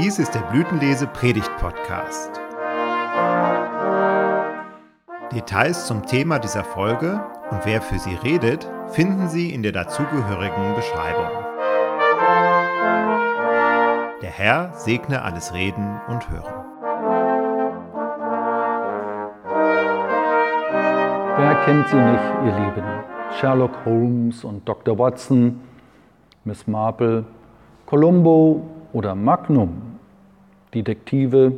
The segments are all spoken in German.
Dies ist der Blütenlese Predigt Podcast. Details zum Thema dieser Folge und wer für sie redet, finden Sie in der dazugehörigen Beschreibung. Der Herr segne alles Reden und Hören. Wer kennt sie nicht, ihr Lieben? Sherlock Holmes und Dr. Watson, Miss Marple, Columbo oder Magnum, Detektive,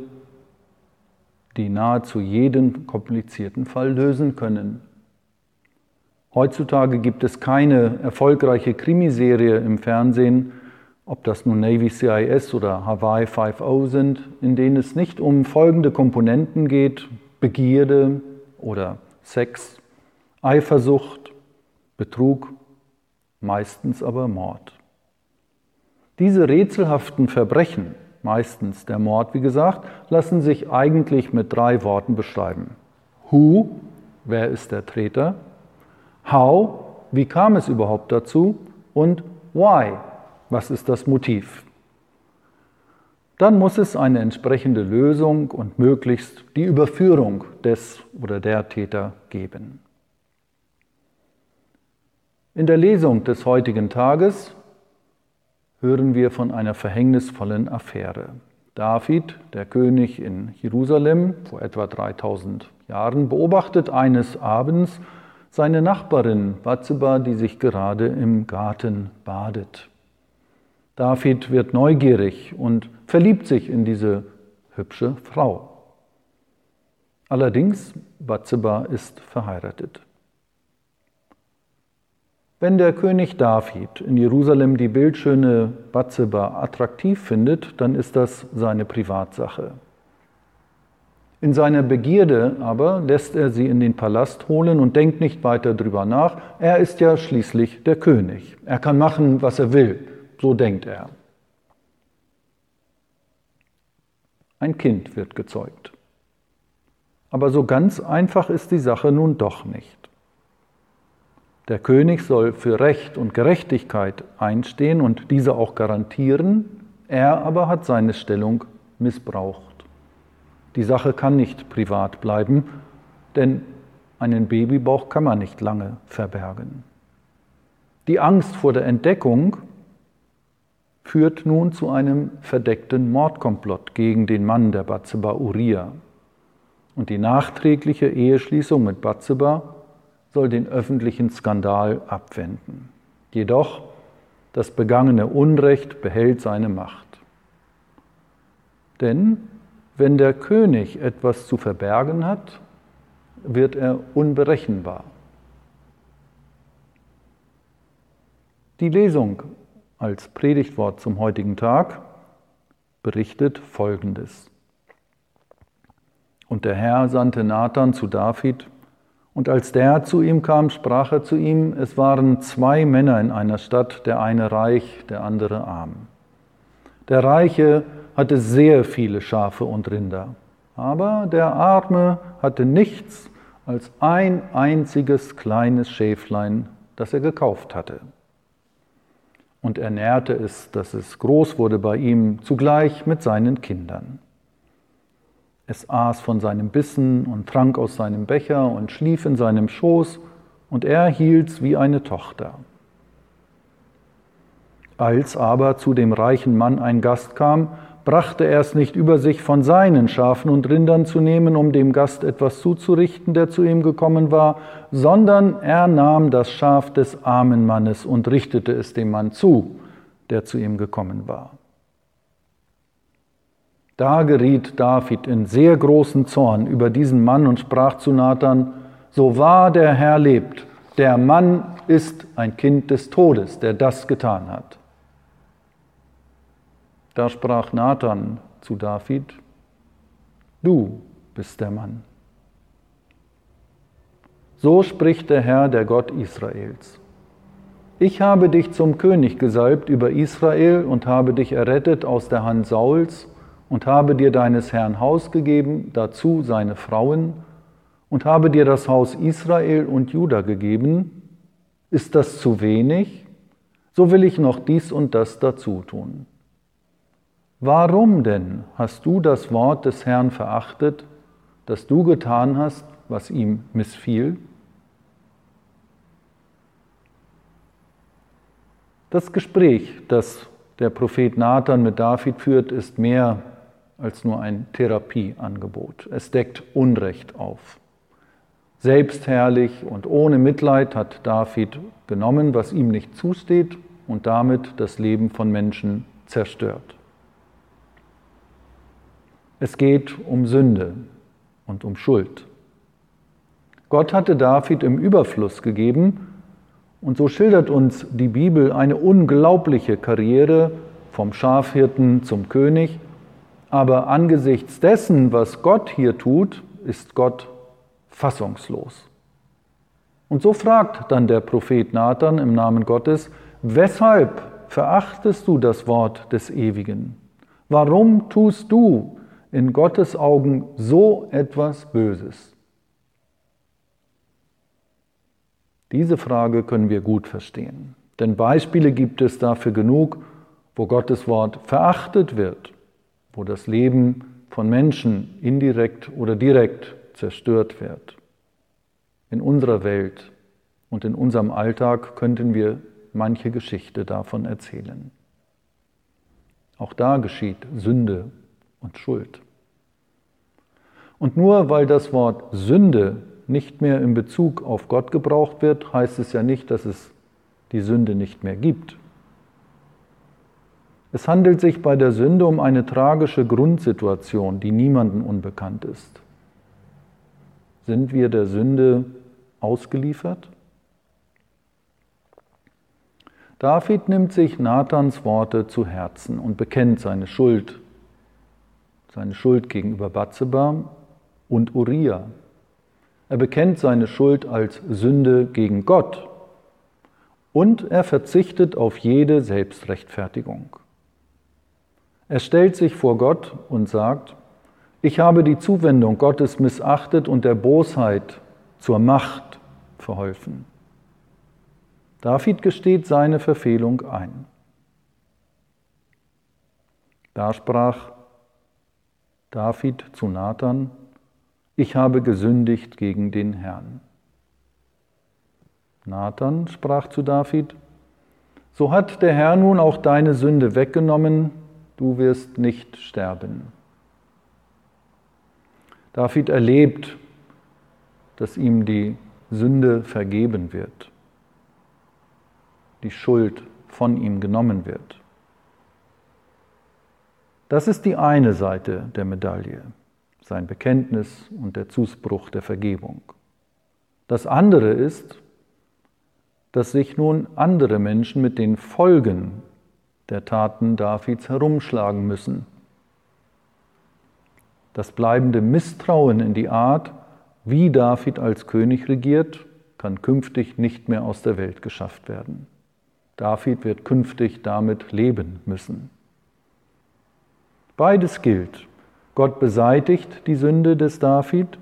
die nahezu jeden komplizierten Fall lösen können. Heutzutage gibt es keine erfolgreiche Krimiserie im Fernsehen, ob das nun Navy CIS oder Hawaii 5.0 sind, in denen es nicht um folgende Komponenten geht, Begierde oder Sex, Eifersucht, Betrug, meistens aber Mord. Diese rätselhaften Verbrechen, meistens der Mord, wie gesagt, lassen sich eigentlich mit drei Worten beschreiben. Who, wer ist der Täter? How, wie kam es überhaupt dazu? Und why, was ist das Motiv? Dann muss es eine entsprechende Lösung und möglichst die Überführung des oder der Täter geben. In der Lesung des heutigen Tages hören wir von einer verhängnisvollen Affäre. David, der König in Jerusalem vor etwa 3000 Jahren, beobachtet eines Abends seine Nachbarin Bathseba, die sich gerade im Garten badet. David wird neugierig und verliebt sich in diese hübsche Frau. Allerdings, Bathseba ist verheiratet. Wenn der König David in Jerusalem die bildschöne Bathseba attraktiv findet, dann ist das seine Privatsache. In seiner Begierde aber lässt er sie in den Palast holen und denkt nicht weiter drüber nach. Er ist ja schließlich der König. Er kann machen, was er will. So denkt er. Ein Kind wird gezeugt. Aber so ganz einfach ist die Sache nun doch nicht. Der König soll für Recht und Gerechtigkeit einstehen und diese auch garantieren, er aber hat seine Stellung missbraucht. Die Sache kann nicht privat bleiben, denn einen Babybauch kann man nicht lange verbergen. Die Angst vor der Entdeckung führt nun zu einem verdeckten Mordkomplott gegen den Mann der Batzeba Uriah. Und die nachträgliche Eheschließung mit Batzeba soll den öffentlichen Skandal abwenden. Jedoch, das begangene Unrecht behält seine Macht. Denn wenn der König etwas zu verbergen hat, wird er unberechenbar. Die Lesung als Predigtwort zum heutigen Tag berichtet Folgendes. Und der Herr sandte Nathan zu David, und als der zu ihm kam, sprach er zu ihm, es waren zwei Männer in einer Stadt, der eine reich, der andere arm. Der Reiche hatte sehr viele Schafe und Rinder, aber der Arme hatte nichts als ein einziges kleines Schäflein, das er gekauft hatte. Und er nährte es, dass es groß wurde bei ihm, zugleich mit seinen Kindern. Es aß von seinem Bissen und trank aus seinem Becher und schlief in seinem Schoß, und er hielt's wie eine Tochter. Als aber zu dem reichen Mann ein Gast kam, brachte er es nicht über sich, von seinen Schafen und Rindern zu nehmen, um dem Gast etwas zuzurichten, der zu ihm gekommen war, sondern er nahm das Schaf des armen Mannes und richtete es dem Mann zu, der zu ihm gekommen war. Da geriet David in sehr großen Zorn über diesen Mann und sprach zu Nathan, so wahr der Herr lebt, der Mann ist ein Kind des Todes, der das getan hat. Da sprach Nathan zu David, du bist der Mann. So spricht der Herr, der Gott Israels. Ich habe dich zum König gesalbt über Israel und habe dich errettet aus der Hand Sauls und habe dir deines Herrn Haus gegeben, dazu seine Frauen, und habe dir das Haus Israel und Juda gegeben, ist das zu wenig? So will ich noch dies und das dazu tun. Warum denn hast du das Wort des Herrn verachtet, dass du getan hast, was ihm missfiel? Das Gespräch, das der Prophet Nathan mit David führt, ist mehr als nur ein Therapieangebot. Es deckt Unrecht auf. Selbstherrlich und ohne Mitleid hat David genommen, was ihm nicht zusteht und damit das Leben von Menschen zerstört. Es geht um Sünde und um Schuld. Gott hatte David im Überfluss gegeben und so schildert uns die Bibel eine unglaubliche Karriere vom Schafhirten zum König. Aber angesichts dessen, was Gott hier tut, ist Gott fassungslos. Und so fragt dann der Prophet Nathan im Namen Gottes, weshalb verachtest du das Wort des Ewigen? Warum tust du in Gottes Augen so etwas Böses? Diese Frage können wir gut verstehen. Denn Beispiele gibt es dafür genug, wo Gottes Wort verachtet wird, wo das Leben von Menschen indirekt oder direkt zerstört wird. In unserer Welt und in unserem Alltag könnten wir manche Geschichte davon erzählen. Auch da geschieht Sünde und Schuld. Und nur weil das Wort Sünde nicht mehr in Bezug auf Gott gebraucht wird, heißt es ja nicht, dass es die Sünde nicht mehr gibt. Es handelt sich bei der Sünde um eine tragische Grundsituation, die niemandem unbekannt ist. Sind wir der Sünde ausgeliefert? David nimmt sich Nathans Worte zu Herzen und bekennt seine Schuld, seine Schuld gegenüber Bathseba und Uriah, er bekennt seine Schuld als Sünde gegen Gott und er verzichtet auf jede Selbstrechtfertigung. Er stellt sich vor Gott und sagt, ich habe die Zuwendung Gottes missachtet und der Bosheit zur Macht verholfen. David gesteht seine Verfehlung ein. Da sprach David zu Nathan, ich habe gesündigt gegen den Herrn. Nathan sprach zu David, so hat der Herr nun auch deine Sünde weggenommen, du wirst nicht sterben. David erlebt, dass ihm die Sünde vergeben wird, die Schuld von ihm genommen wird. Das ist die eine Seite der Medaille sein Bekenntnis und der Zuspruch der Vergebung. Das andere ist, dass sich nun andere Menschen mit den Folgen der Taten Davids herumschlagen müssen. Das bleibende Misstrauen in die Art, wie David als König regiert, kann künftig nicht mehr aus der Welt geschafft werden. David wird künftig damit leben müssen. Beides gilt Gott beseitigt die Sünde des David.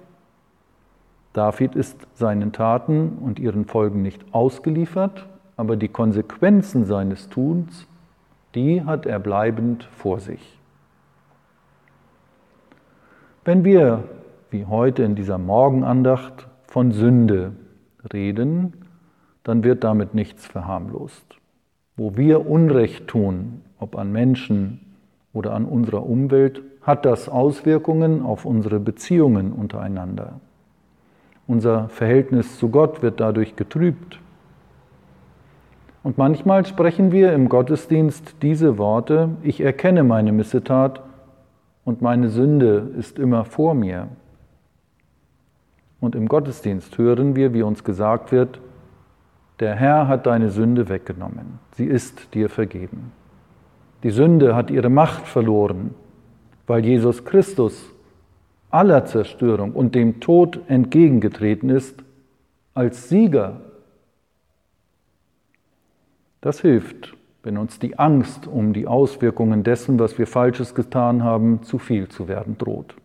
David ist seinen Taten und ihren Folgen nicht ausgeliefert, aber die Konsequenzen seines Tuns, die hat er bleibend vor sich. Wenn wir, wie heute in dieser Morgenandacht, von Sünde reden, dann wird damit nichts verharmlost. Wo wir Unrecht tun, ob an Menschen oder an unserer Umwelt, hat das Auswirkungen auf unsere Beziehungen untereinander. Unser Verhältnis zu Gott wird dadurch getrübt. Und manchmal sprechen wir im Gottesdienst diese Worte, ich erkenne meine Missetat und meine Sünde ist immer vor mir. Und im Gottesdienst hören wir, wie uns gesagt wird, der Herr hat deine Sünde weggenommen, sie ist dir vergeben. Die Sünde hat ihre Macht verloren, weil Jesus Christus aller Zerstörung und dem Tod entgegengetreten ist als Sieger. Das hilft, wenn uns die Angst um die Auswirkungen dessen, was wir Falsches getan haben, zu viel zu werden droht.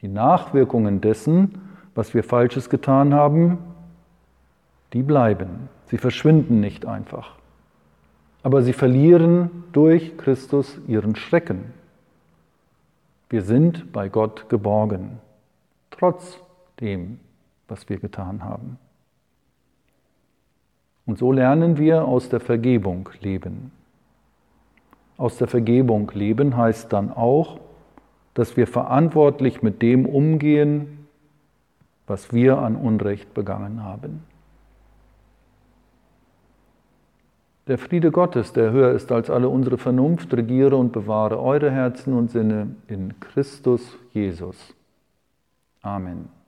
Die Nachwirkungen dessen, was wir Falsches getan haben, die bleiben. Sie verschwinden nicht einfach. aber sie verlieren durch Christus ihren Schrecken. Wir sind bei Gott geborgen, trotz dem, was wir getan haben. Und so lernen wir aus der Vergebung leben. Aus der Vergebung leben heißt dann auch, dass wir verantwortlich mit dem umgehen, was wir an Unrecht begangen haben. Der Friede Gottes, der höher ist als alle unsere Vernunft, regiere und bewahre eure Herzen und Sinne in Christus Jesus. Amen.